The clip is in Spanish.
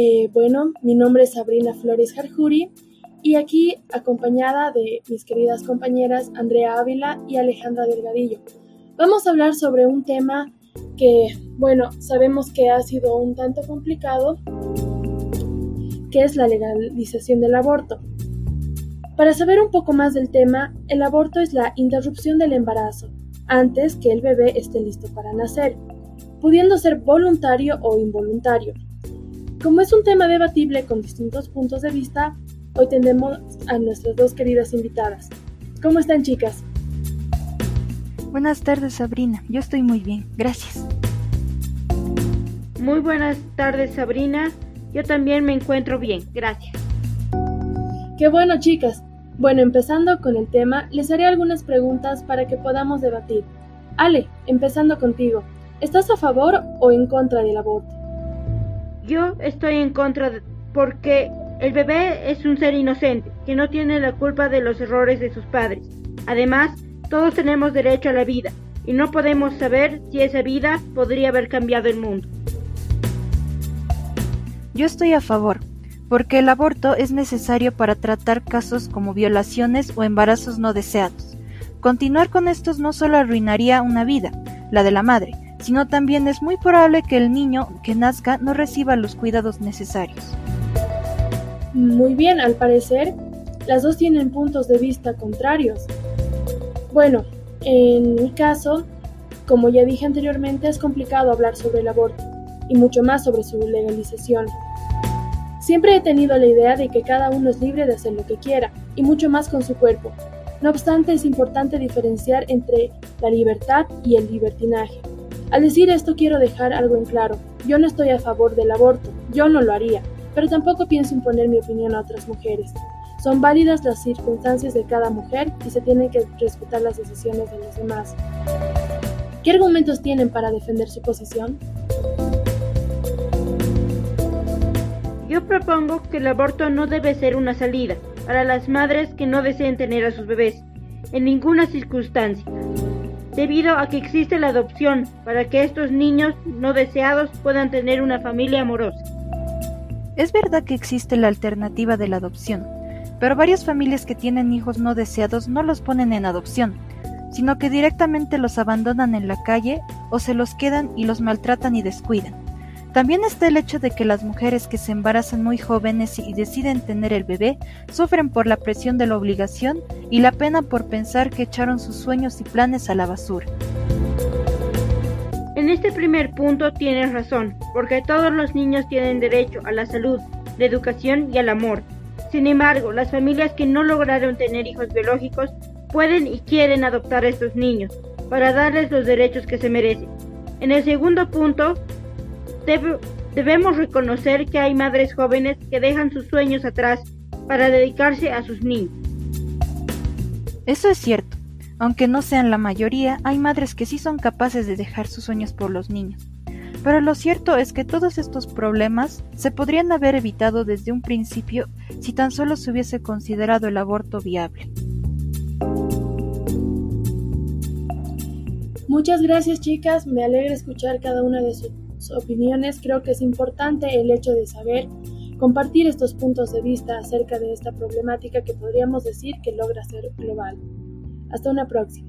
Eh, bueno, mi nombre es Sabrina Flores Jarjuri y aquí acompañada de mis queridas compañeras Andrea Ávila y Alejandra Delgadillo. Vamos a hablar sobre un tema que, bueno, sabemos que ha sido un tanto complicado, que es la legalización del aborto. Para saber un poco más del tema, el aborto es la interrupción del embarazo antes que el bebé esté listo para nacer, pudiendo ser voluntario o involuntario. Como es un tema debatible con distintos puntos de vista, hoy tendremos a nuestras dos queridas invitadas. ¿Cómo están chicas? Buenas tardes Sabrina, yo estoy muy bien, gracias. Muy buenas tardes Sabrina, yo también me encuentro bien, gracias. Qué bueno chicas, bueno, empezando con el tema, les haré algunas preguntas para que podamos debatir. Ale, empezando contigo, ¿estás a favor o en contra del aborto? Yo estoy en contra porque el bebé es un ser inocente que no tiene la culpa de los errores de sus padres. Además, todos tenemos derecho a la vida y no podemos saber si esa vida podría haber cambiado el mundo. Yo estoy a favor porque el aborto es necesario para tratar casos como violaciones o embarazos no deseados. Continuar con estos no solo arruinaría una vida, la de la madre, sino también es muy probable que el niño que nazca no reciba los cuidados necesarios. Muy bien, al parecer, las dos tienen puntos de vista contrarios. Bueno, en mi caso, como ya dije anteriormente, es complicado hablar sobre el aborto, y mucho más sobre su legalización. Siempre he tenido la idea de que cada uno es libre de hacer lo que quiera, y mucho más con su cuerpo. No obstante, es importante diferenciar entre la libertad y el libertinaje. Al decir esto quiero dejar algo en claro. Yo no estoy a favor del aborto, yo no lo haría, pero tampoco pienso imponer mi opinión a otras mujeres. Son válidas las circunstancias de cada mujer y se tienen que respetar las decisiones de los demás. ¿Qué argumentos tienen para defender su posición? Yo propongo que el aborto no debe ser una salida para las madres que no deseen tener a sus bebés, en ninguna circunstancia, debido a que existe la adopción para que estos niños no deseados puedan tener una familia amorosa. Es verdad que existe la alternativa de la adopción, pero varias familias que tienen hijos no deseados no los ponen en adopción, sino que directamente los abandonan en la calle o se los quedan y los maltratan y descuidan. También está el hecho de que las mujeres que se embarazan muy jóvenes y deciden tener el bebé sufren por la presión de la obligación y la pena por pensar que echaron sus sueños y planes a la basura. En este primer punto tienes razón, porque todos los niños tienen derecho a la salud, la educación y al amor. Sin embargo, las familias que no lograron tener hijos biológicos pueden y quieren adoptar a estos niños para darles los derechos que se merecen. En el segundo punto, debemos reconocer que hay madres jóvenes que dejan sus sueños atrás para dedicarse a sus niños. Eso es cierto. Aunque no sean la mayoría, hay madres que sí son capaces de dejar sus sueños por los niños. Pero lo cierto es que todos estos problemas se podrían haber evitado desde un principio si tan solo se hubiese considerado el aborto viable. Muchas gracias chicas, me alegra escuchar cada una de sus opiniones, creo que es importante el hecho de saber compartir estos puntos de vista acerca de esta problemática que podríamos decir que logra ser global. Hasta una próxima.